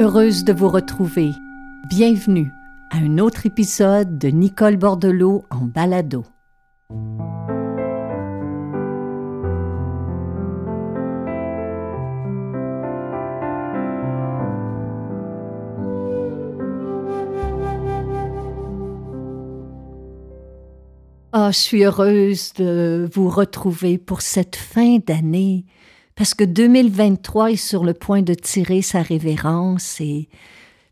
Heureuse de vous retrouver. Bienvenue à un autre épisode de Nicole Bordelot en balado. Oh, je suis heureuse de vous retrouver pour cette fin d'année parce que 2023 est sur le point de tirer sa révérence et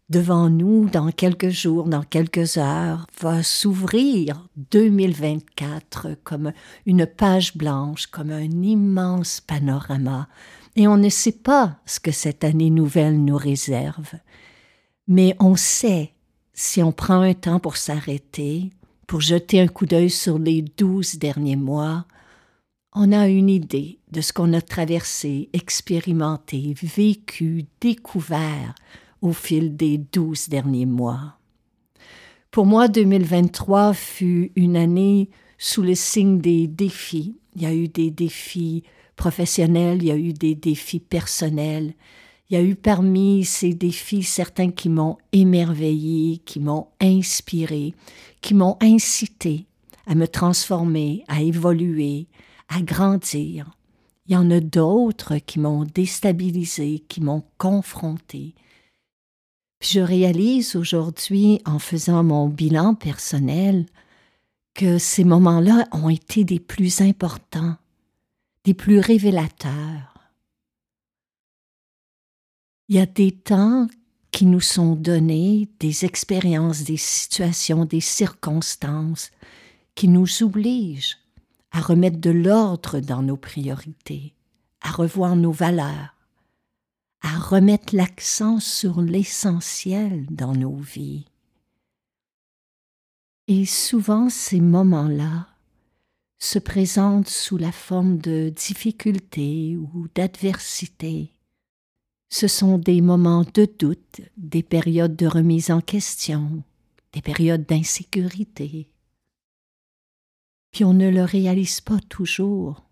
devant nous, dans quelques jours, dans quelques heures, va s'ouvrir 2024 comme une page blanche, comme un immense panorama. Et on ne sait pas ce que cette année nouvelle nous réserve. Mais on sait, si on prend un temps pour s'arrêter, pour jeter un coup d'œil sur les douze derniers mois, on a une idée de ce qu'on a traversé, expérimenté, vécu, découvert au fil des douze derniers mois. Pour moi, 2023 fut une année sous le signe des défis. Il y a eu des défis professionnels, il y a eu des défis personnels. Il y a eu parmi ces défis certains qui m'ont émerveillé, qui m'ont inspiré, qui m'ont incité à me transformer, à évoluer, à grandir. Il y en a d'autres qui m'ont déstabilisé, qui m'ont confronté. je réalise aujourd'hui, en faisant mon bilan personnel, que ces moments-là ont été des plus importants, des plus révélateurs. Il y a des temps qui nous sont donnés, des expériences, des situations, des circonstances qui nous obligent à remettre de l'ordre dans nos priorités, à revoir nos valeurs, à remettre l'accent sur l'essentiel dans nos vies. Et souvent ces moments-là se présentent sous la forme de difficultés ou d'adversité. Ce sont des moments de doute, des périodes de remise en question, des périodes d'insécurité, on ne le réalise pas toujours.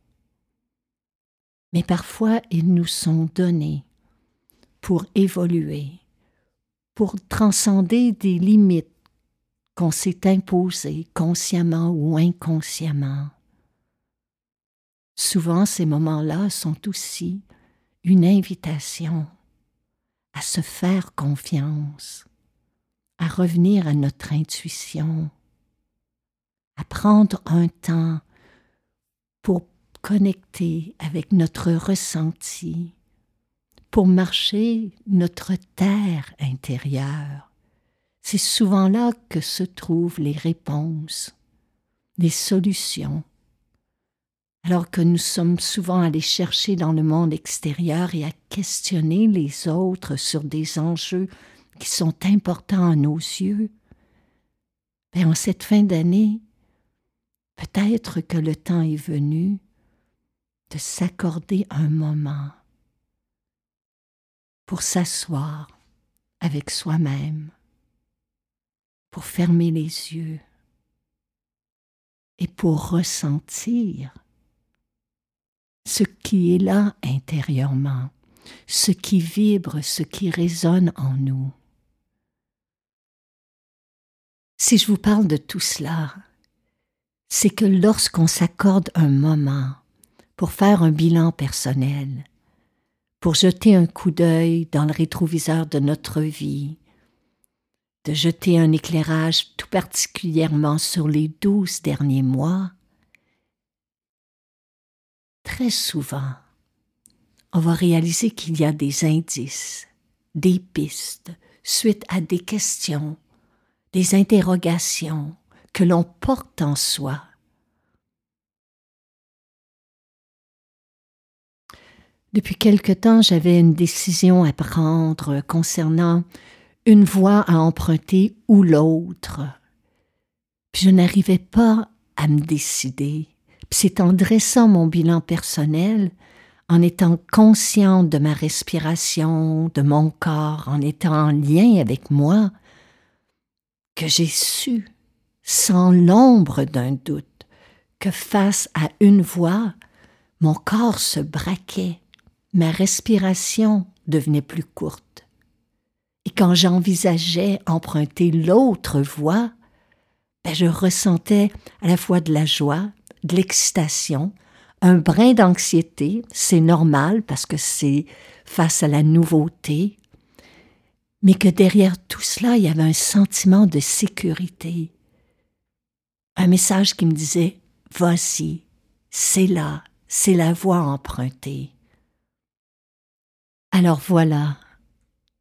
Mais parfois ils nous sont donnés pour évoluer, pour transcender des limites qu'on s'est imposées consciemment ou inconsciemment. Souvent ces moments-là sont aussi une invitation à se faire confiance, à revenir à notre intuition, à prendre un temps pour connecter avec notre ressenti, pour marcher notre terre intérieure. C'est souvent là que se trouvent les réponses, les solutions. Alors que nous sommes souvent allés chercher dans le monde extérieur et à questionner les autres sur des enjeux qui sont importants à nos yeux, ben, en cette fin d'année, Peut-être que le temps est venu de s'accorder un moment pour s'asseoir avec soi-même, pour fermer les yeux et pour ressentir ce qui est là intérieurement, ce qui vibre, ce qui résonne en nous. Si je vous parle de tout cela, c'est que lorsqu'on s'accorde un moment pour faire un bilan personnel, pour jeter un coup d'œil dans le rétroviseur de notre vie, de jeter un éclairage tout particulièrement sur les douze derniers mois, très souvent, on va réaliser qu'il y a des indices, des pistes, suite à des questions, des interrogations, que l'on porte en soi. Depuis quelque temps, j'avais une décision à prendre concernant une voie à emprunter ou l'autre. Je n'arrivais pas à me décider. c'est en dressant mon bilan personnel, en étant consciente de ma respiration, de mon corps, en étant en lien avec moi, que j'ai su sans l'ombre d'un doute, que face à une voix, mon corps se braquait, ma respiration devenait plus courte. quand j'envisageais emprunter l'autre voie, ben je ressentais à la fois de la joie, de l'excitation, un brin d'anxiété, c'est normal parce que c'est face à la nouveauté, mais que derrière tout cela, il y avait un sentiment de sécurité, un message qui me disait Voici, c'est là, c'est la voie empruntée. Alors voilà,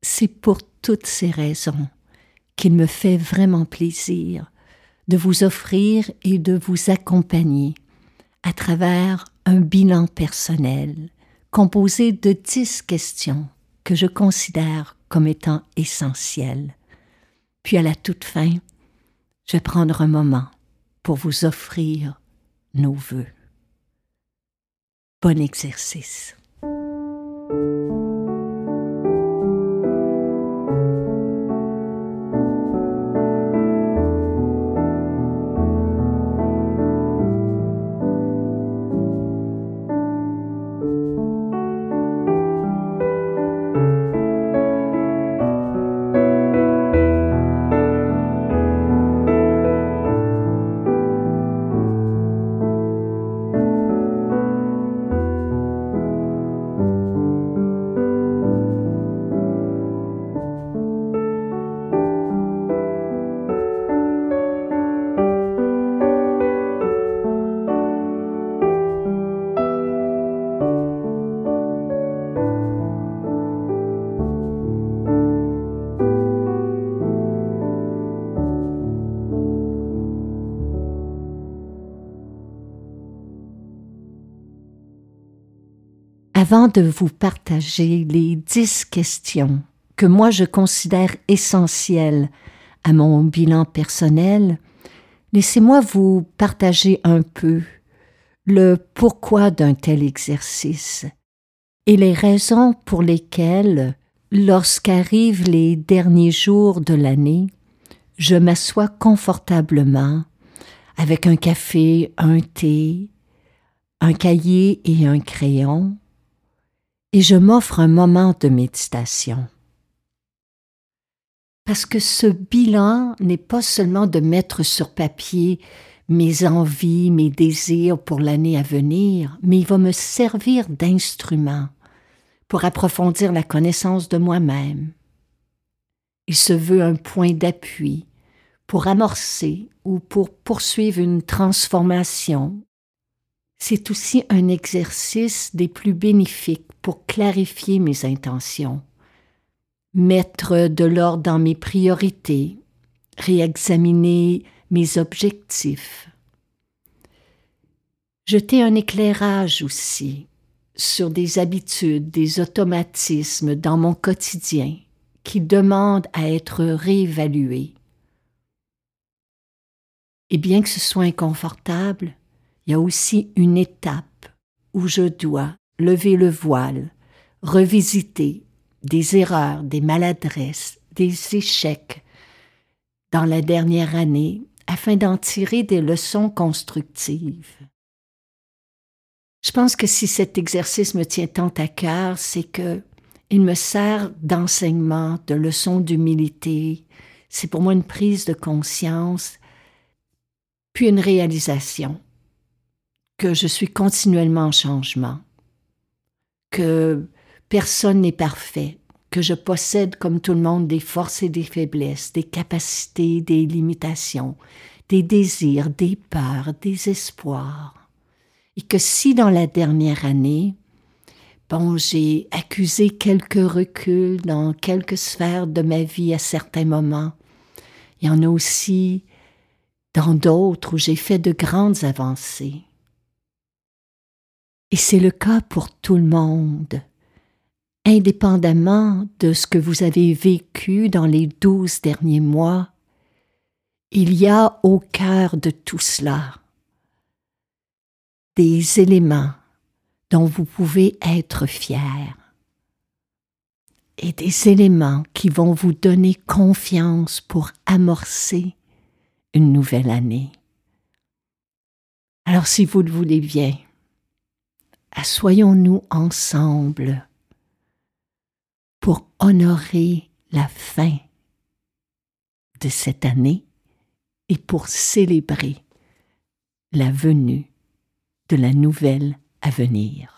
c'est pour toutes ces raisons qu'il me fait vraiment plaisir de vous offrir et de vous accompagner à travers un bilan personnel composé de dix questions que je considère comme étant essentielles. Puis à la toute fin, je vais prendre un moment pour vous offrir nos voeux. Bon exercice. Avant de vous partager les dix questions que moi je considère essentielles à mon bilan personnel, laissez-moi vous partager un peu le pourquoi d'un tel exercice et les raisons pour lesquelles, lorsqu'arrivent les derniers jours de l'année, je m'assois confortablement avec un café, un thé, un cahier et un crayon, et je m'offre un moment de méditation. Parce que ce bilan n'est pas seulement de mettre sur papier mes envies, mes désirs pour l'année à venir, mais il va me servir d'instrument pour approfondir la connaissance de moi-même. Il se veut un point d'appui pour amorcer ou pour poursuivre une transformation c'est aussi un exercice des plus bénéfiques pour clarifier mes intentions, mettre de l'ordre dans mes priorités, réexaminer mes objectifs. Jeter un éclairage aussi sur des habitudes, des automatismes dans mon quotidien qui demandent à être réévalués. Et bien que ce soit inconfortable, il y a aussi une étape où je dois lever le voile, revisiter des erreurs, des maladresses, des échecs dans la dernière année afin d'en tirer des leçons constructives. Je pense que si cet exercice me tient tant à cœur, c'est que il me sert d'enseignement, de leçon d'humilité. C'est pour moi une prise de conscience, puis une réalisation que je suis continuellement en changement, que personne n'est parfait, que je possède comme tout le monde des forces et des faiblesses, des capacités, des limitations, des désirs, des peurs, des espoirs. Et que si dans la dernière année, bon, j'ai accusé quelques reculs dans quelques sphères de ma vie à certains moments, il y en a aussi dans d'autres où j'ai fait de grandes avancées. Et c'est le cas pour tout le monde, indépendamment de ce que vous avez vécu dans les douze derniers mois. Il y a au cœur de tout cela des éléments dont vous pouvez être fiers et des éléments qui vont vous donner confiance pour amorcer une nouvelle année. Alors si vous le voulez bien, assoyons-nous ensemble pour honorer la fin de cette année et pour célébrer la venue de la nouvelle à venir.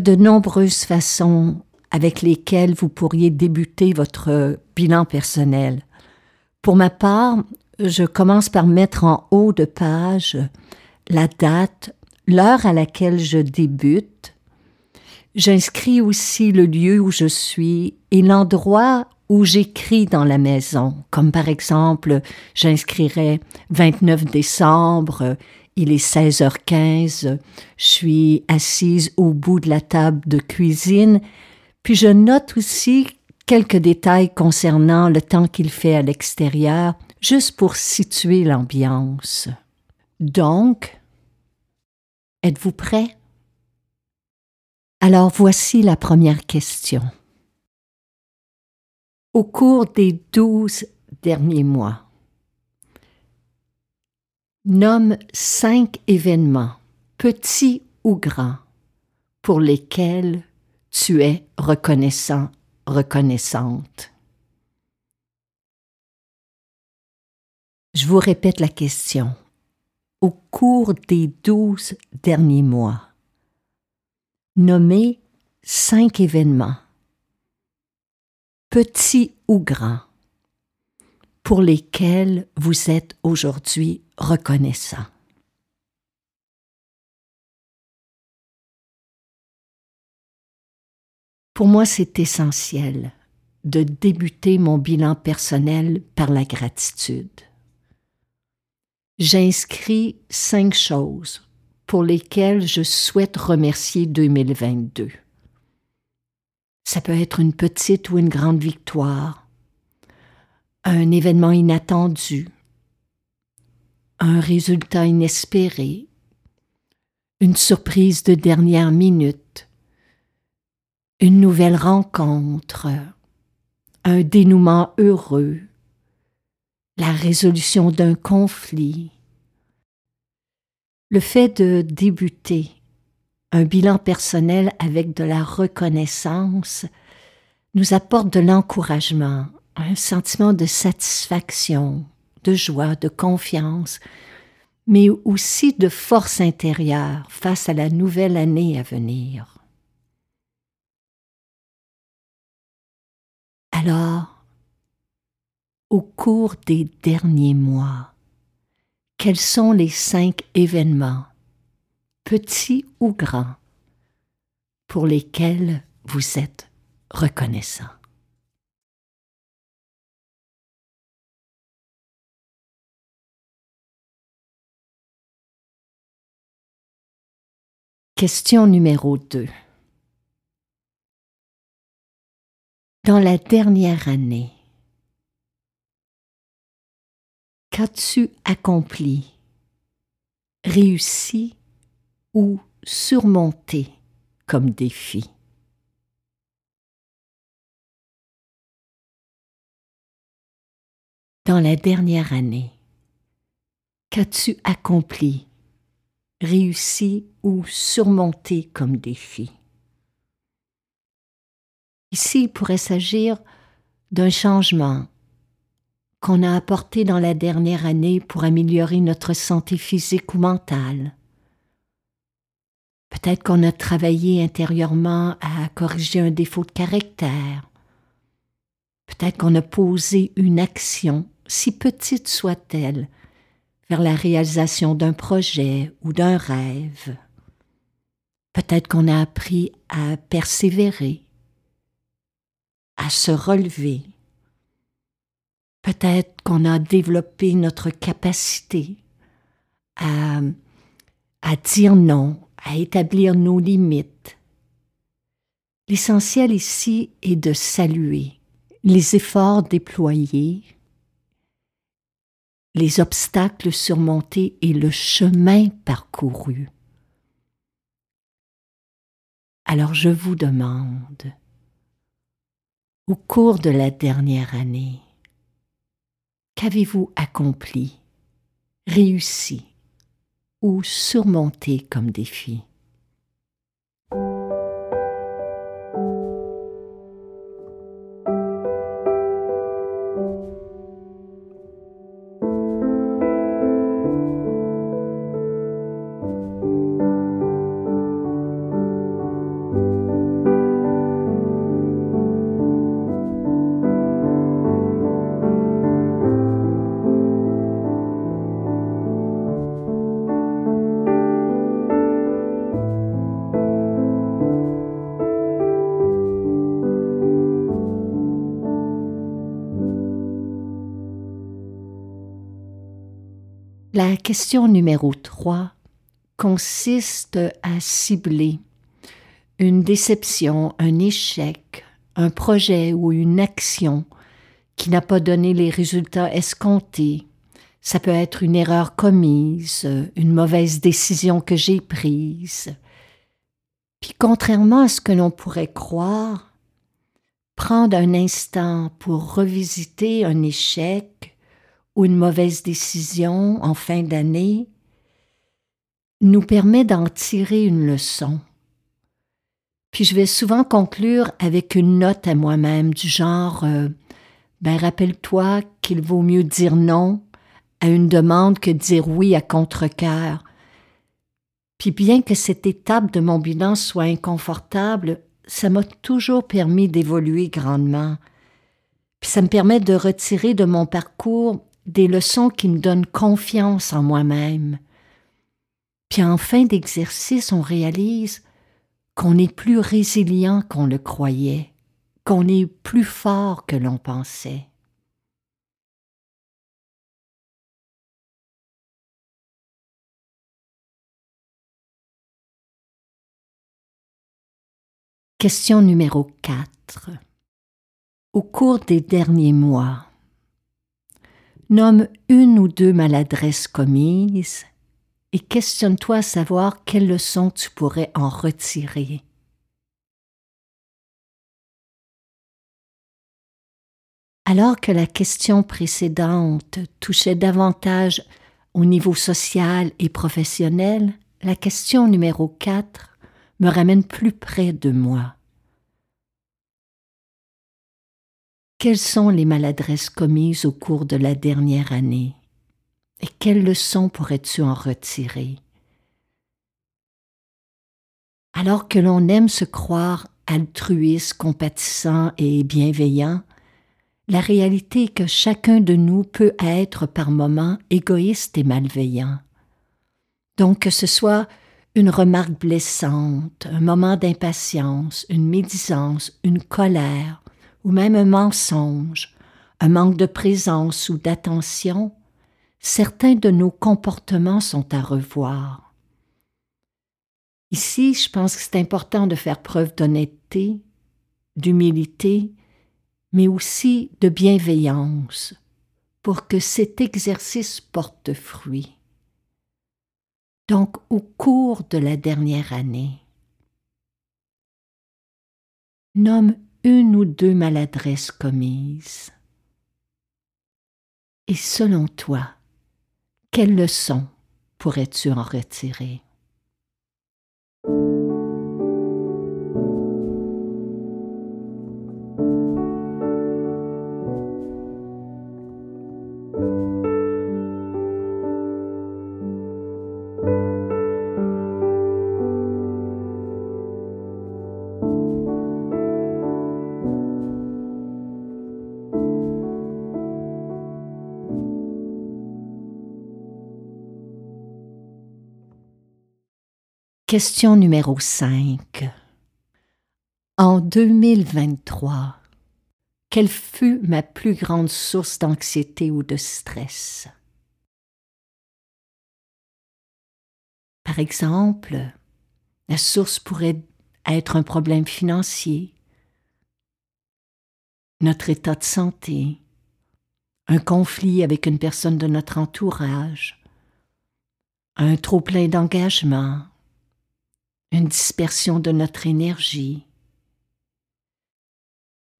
De nombreuses façons avec lesquelles vous pourriez débuter votre bilan personnel. Pour ma part, je commence par mettre en haut de page la date, l'heure à laquelle je débute. J'inscris aussi le lieu où je suis et l'endroit où j'écris dans la maison, comme par exemple j'inscrirai 29 décembre il est 16h15, je suis assise au bout de la table de cuisine, puis je note aussi quelques détails concernant le temps qu'il fait à l'extérieur, juste pour situer l'ambiance. Donc, êtes-vous prêt? Alors voici la première question. Au cours des douze derniers mois, Nomme cinq événements, petits ou grands, pour lesquels tu es reconnaissant, reconnaissante. Je vous répète la question. Au cours des douze derniers mois, nommez cinq événements, petits ou grands, pour lesquels vous êtes aujourd'hui reconnaissant. Pour moi, c'est essentiel de débuter mon bilan personnel par la gratitude. J'inscris cinq choses pour lesquelles je souhaite remercier 2022. Ça peut être une petite ou une grande victoire, un événement inattendu, un résultat inespéré, une surprise de dernière minute, une nouvelle rencontre, un dénouement heureux, la résolution d'un conflit. Le fait de débuter un bilan personnel avec de la reconnaissance nous apporte de l'encouragement, un sentiment de satisfaction, de joie, de confiance, mais aussi de force intérieure face à la nouvelle année à venir. Alors, au cours des derniers mois, quels sont les cinq événements, petits ou grands, pour lesquels vous êtes reconnaissant? Question numéro 2. Dans la dernière année, qu'as-tu accompli, réussi ou surmonté comme défi? Dans la dernière année, qu'as-tu accompli, réussi ou surmonté comme défi. Ici, il pourrait s'agir d'un changement qu'on a apporté dans la dernière année pour améliorer notre santé physique ou mentale. Peut-être qu'on a travaillé intérieurement à corriger un défaut de caractère. Peut-être qu'on a posé une action, si petite soit-elle, vers la réalisation d'un projet ou d'un rêve. Peut-être qu'on a appris à persévérer, à se relever. Peut-être qu'on a développé notre capacité à, à dire non, à établir nos limites. L'essentiel ici est de saluer les efforts déployés, les obstacles surmontés et le chemin parcouru. Alors je vous demande, au cours de la dernière année, qu'avez-vous accompli, réussi ou surmonté comme défi question numéro 3 consiste à cibler une déception, un échec, un projet ou une action qui n'a pas donné les résultats escomptés. Ça peut être une erreur commise, une mauvaise décision que j'ai prise. Puis contrairement à ce que l'on pourrait croire, prendre un instant pour revisiter un échec, ou une mauvaise décision en fin d'année nous permet d'en tirer une leçon. Puis je vais souvent conclure avec une note à moi-même du genre euh, Ben rappelle-toi qu'il vaut mieux dire non à une demande que dire oui à contre-cœur. Puis bien que cette étape de mon bilan soit inconfortable, ça m'a toujours permis d'évoluer grandement. Puis ça me permet de retirer de mon parcours des leçons qui me donnent confiance en moi-même. Puis en fin d'exercice, on réalise qu'on est plus résilient qu'on le croyait, qu'on est plus fort que l'on pensait. Question numéro 4. Au cours des derniers mois, Nomme une ou deux maladresses commises et questionne-toi à savoir quelles leçons tu pourrais en retirer. Alors que la question précédente touchait davantage au niveau social et professionnel, la question numéro 4 me ramène plus près de moi. Quelles sont les maladresses commises au cours de la dernière année? Et quelles leçons pourrais-tu en retirer? Alors que l'on aime se croire altruiste, compatissant et bienveillant, la réalité est que chacun de nous peut être par moments égoïste et malveillant. Donc que ce soit une remarque blessante, un moment d'impatience, une médisance, une colère, ou même un mensonge, un manque de présence ou d'attention, certains de nos comportements sont à revoir. Ici, je pense que c'est important de faire preuve d'honnêteté, d'humilité, mais aussi de bienveillance pour que cet exercice porte fruit. Donc, au cours de la dernière année, nomme une ou deux maladresses commises. Et selon toi, quelle leçon pourrais-tu en retirer? Question numéro 5. En 2023, quelle fut ma plus grande source d'anxiété ou de stress? Par exemple, la source pourrait être un problème financier, notre état de santé, un conflit avec une personne de notre entourage, un trop plein d'engagement, une dispersion de notre énergie.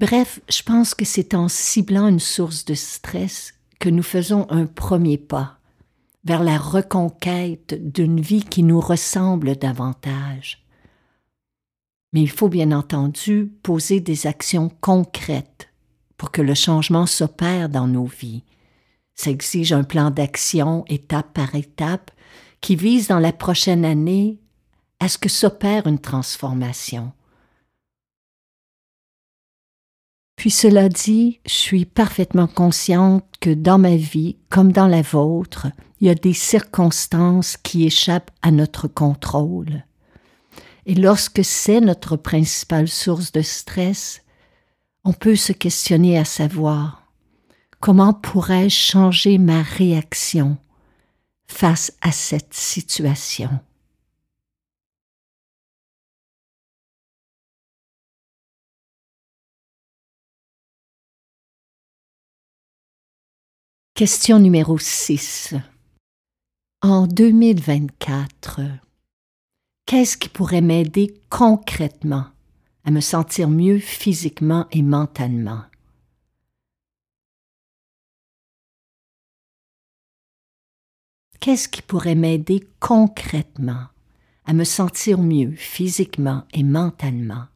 Bref, je pense que c'est en ciblant une source de stress que nous faisons un premier pas vers la reconquête d'une vie qui nous ressemble davantage. Mais il faut bien entendu poser des actions concrètes pour que le changement s'opère dans nos vies. Ça exige un plan d'action étape par étape qui vise dans la prochaine année à ce que s'opère une transformation? Puis cela dit, je suis parfaitement consciente que dans ma vie, comme dans la vôtre, il y a des circonstances qui échappent à notre contrôle. Et lorsque c'est notre principale source de stress, on peut se questionner à savoir comment pourrais-je changer ma réaction face à cette situation? Question numéro 6. En 2024, Qu'est-ce qui pourrait m'aider concrètement à me sentir mieux physiquement et mentalement? Qu'est-ce qui pourrait m'aider concrètement à me sentir mieux physiquement et mentalement?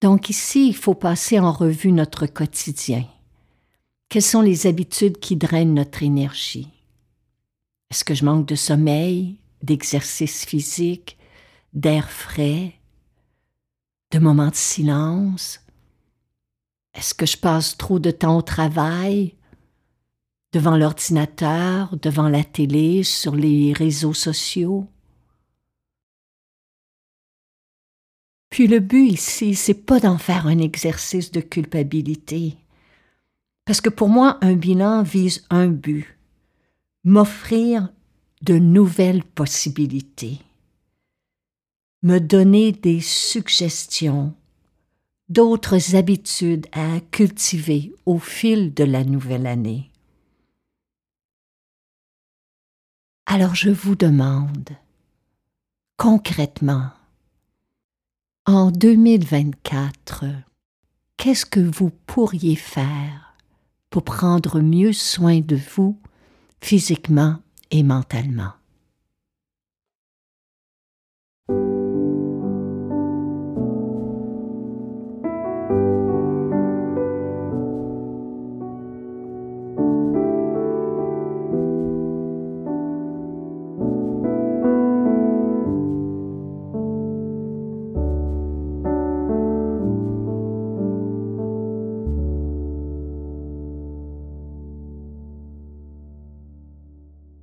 Donc ici, il faut passer en revue notre quotidien. Quelles sont les habitudes qui drainent notre énergie? Est-ce que je manque de sommeil, d'exercice physique, d'air frais, de moments de silence? Est-ce que je passe trop de temps au travail, devant l'ordinateur, devant la télé, sur les réseaux sociaux? Puis le but ici, c'est pas d'en faire un exercice de culpabilité. Parce que pour moi, un bilan vise un but, m'offrir de nouvelles possibilités, me donner des suggestions, d'autres habitudes à cultiver au fil de la nouvelle année. Alors je vous demande, concrètement, en 2024, qu'est-ce que vous pourriez faire pour prendre mieux soin de vous physiquement et mentalement.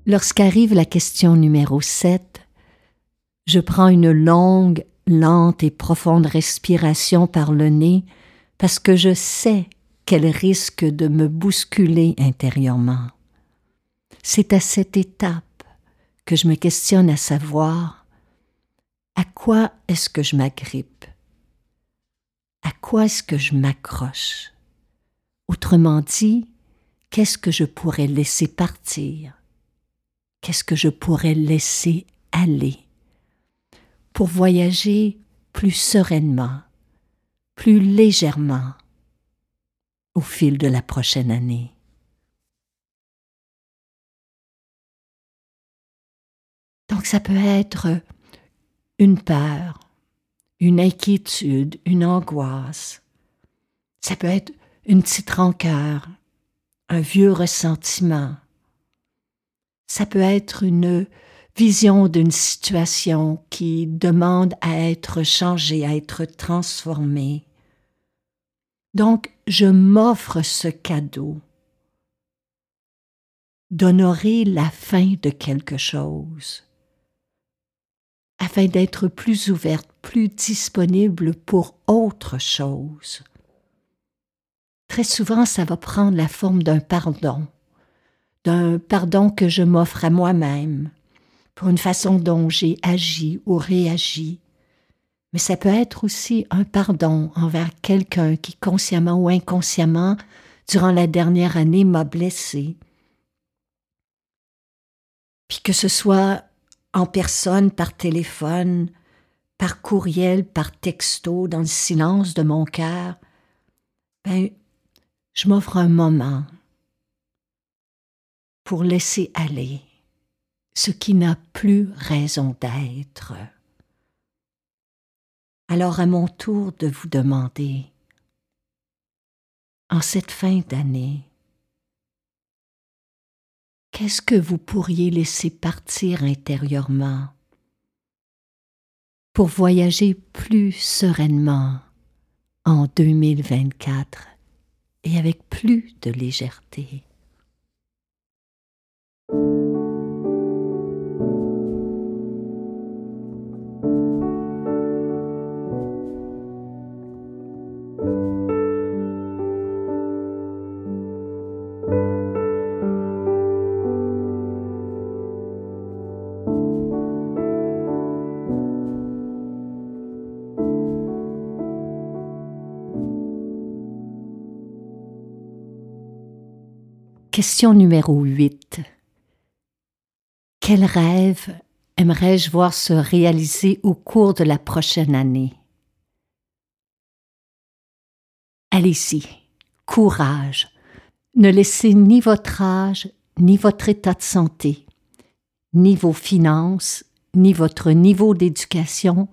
Lorsqu'arrive la question numéro 7, je prends une longue, lente et profonde respiration par le nez parce que je sais qu'elle risque de me bousculer intérieurement. C'est à cette étape que je me questionne à savoir à quoi est-ce que je m'agrippe? À quoi est-ce que je m'accroche? Autrement dit, qu'est-ce que je pourrais laisser partir? Qu'est-ce que je pourrais laisser aller pour voyager plus sereinement, plus légèrement au fil de la prochaine année? Donc ça peut être une peur, une inquiétude, une angoisse. Ça peut être une petite rancœur, un vieux ressentiment, ça peut être une vision d'une situation qui demande à être changée, à être transformée. Donc, je m'offre ce cadeau d'honorer la fin de quelque chose, afin d'être plus ouverte, plus disponible pour autre chose. Très souvent, ça va prendre la forme d'un pardon d'un pardon que je m'offre à moi-même pour une façon dont j'ai agi ou réagi Mais ça peut être aussi un pardon envers quelqu'un qui, consciemment ou inconsciemment, durant la dernière année, m'a blessé. Puis que ce soit en personne, par téléphone, par courriel, par texto, dans le silence de mon cœur, ben, je m'offre un moment pour laisser aller ce qui n'a plus raison d'être. Alors à mon tour de vous demander, en cette fin d'année, qu'est-ce que vous pourriez laisser partir intérieurement pour voyager plus sereinement en 2024 et avec plus de légèreté? Question numéro 8. Quel rêve aimerais-je voir se réaliser au cours de la prochaine année? Allez-y, courage. Ne laissez ni votre âge, ni votre état de santé, ni vos finances, ni votre niveau d'éducation,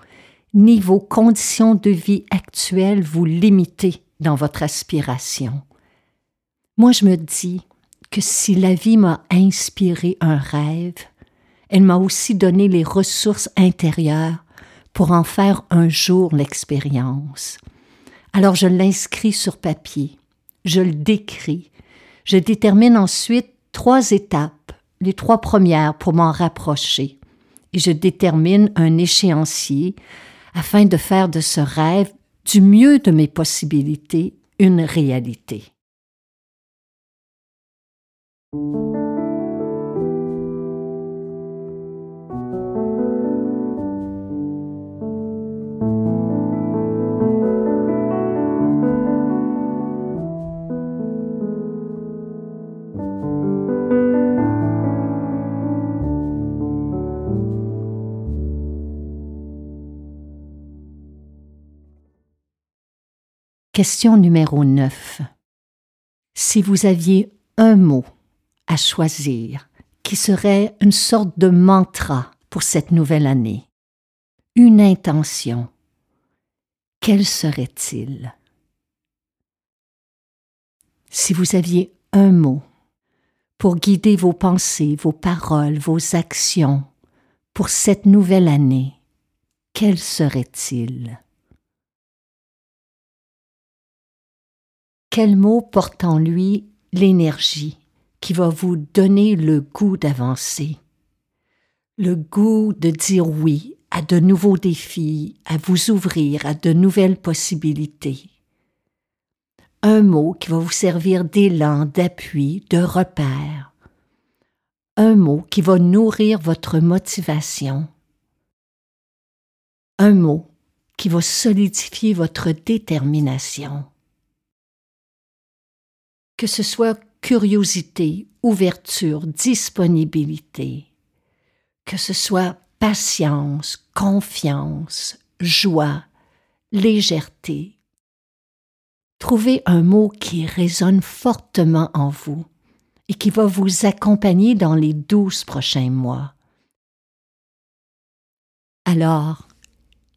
ni vos conditions de vie actuelles vous limiter dans votre aspiration. Moi, je me dis, que si la vie m'a inspiré un rêve, elle m'a aussi donné les ressources intérieures pour en faire un jour l'expérience. Alors je l'inscris sur papier, je le décris, je détermine ensuite trois étapes, les trois premières pour m'en rapprocher, et je détermine un échéancier afin de faire de ce rêve, du mieux de mes possibilités, une réalité. Question numéro 9. Si vous aviez un mot à choisir qui serait une sorte de mantra pour cette nouvelle année. Une intention. Quel serait-il? Si vous aviez un mot pour guider vos pensées, vos paroles, vos actions pour cette nouvelle année, quel serait-il? Quel mot porte en lui l'énergie, qui va vous donner le goût d'avancer, le goût de dire oui à de nouveaux défis, à vous ouvrir à de nouvelles possibilités. Un mot qui va vous servir d'élan, d'appui, de repère. Un mot qui va nourrir votre motivation. Un mot qui va solidifier votre détermination. Que ce soit curiosité, ouverture, disponibilité, que ce soit patience, confiance, joie, légèreté. Trouvez un mot qui résonne fortement en vous et qui va vous accompagner dans les douze prochains mois. Alors,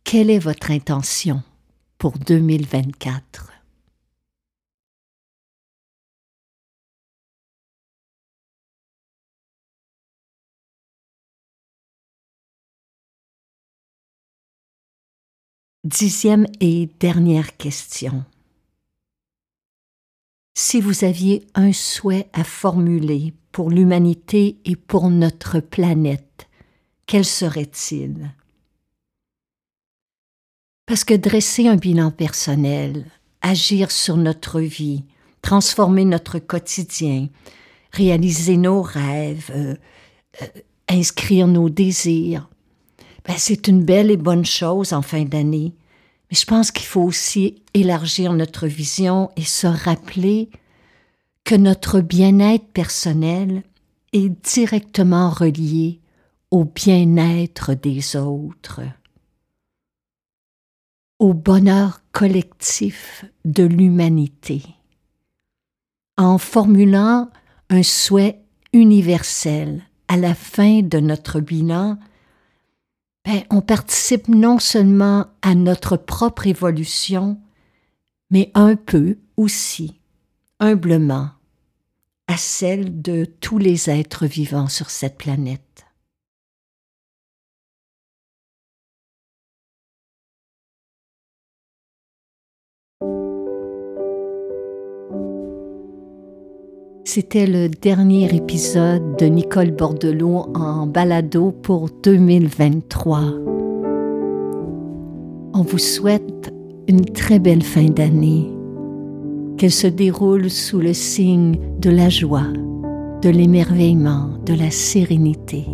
quelle est votre intention pour 2024? Dixième et dernière question. Si vous aviez un souhait à formuler pour l'humanité et pour notre planète, quel serait-il? Parce que dresser un bilan personnel, agir sur notre vie, transformer notre quotidien, réaliser nos rêves, euh, euh, inscrire nos désirs, ben, c'est une belle et bonne chose en fin d'année. Mais je pense qu'il faut aussi élargir notre vision et se rappeler que notre bien-être personnel est directement relié au bien-être des autres, au bonheur collectif de l'humanité. En formulant un souhait universel à la fin de notre bilan, on participe non seulement à notre propre évolution, mais un peu aussi, humblement, à celle de tous les êtres vivants sur cette planète. C'était le dernier épisode de Nicole Bordelot en balado pour 2023. On vous souhaite une très belle fin d'année, qu'elle se déroule sous le signe de la joie, de l'émerveillement, de la sérénité.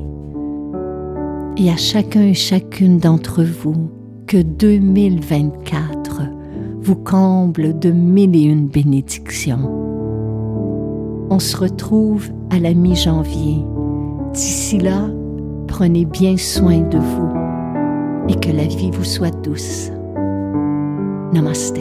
Et à chacun et chacune d'entre vous, que 2024 vous comble de mille et une bénédictions. On se retrouve à la mi-janvier. D'ici là, prenez bien soin de vous et que la vie vous soit douce. Namaste.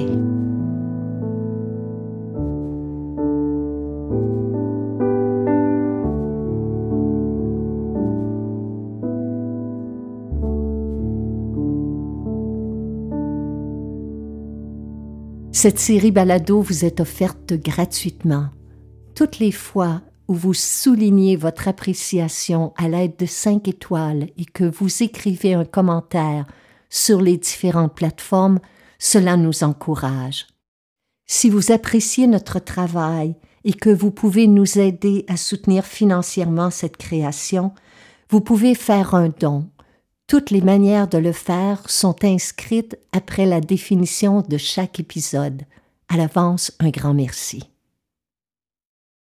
Cette série balado vous est offerte gratuitement toutes les fois où vous soulignez votre appréciation à l'aide de cinq étoiles et que vous écrivez un commentaire sur les différentes plateformes, cela nous encourage. Si vous appréciez notre travail et que vous pouvez nous aider à soutenir financièrement cette création, vous pouvez faire un don. Toutes les manières de le faire sont inscrites après la définition de chaque épisode. À l'avance, un grand merci.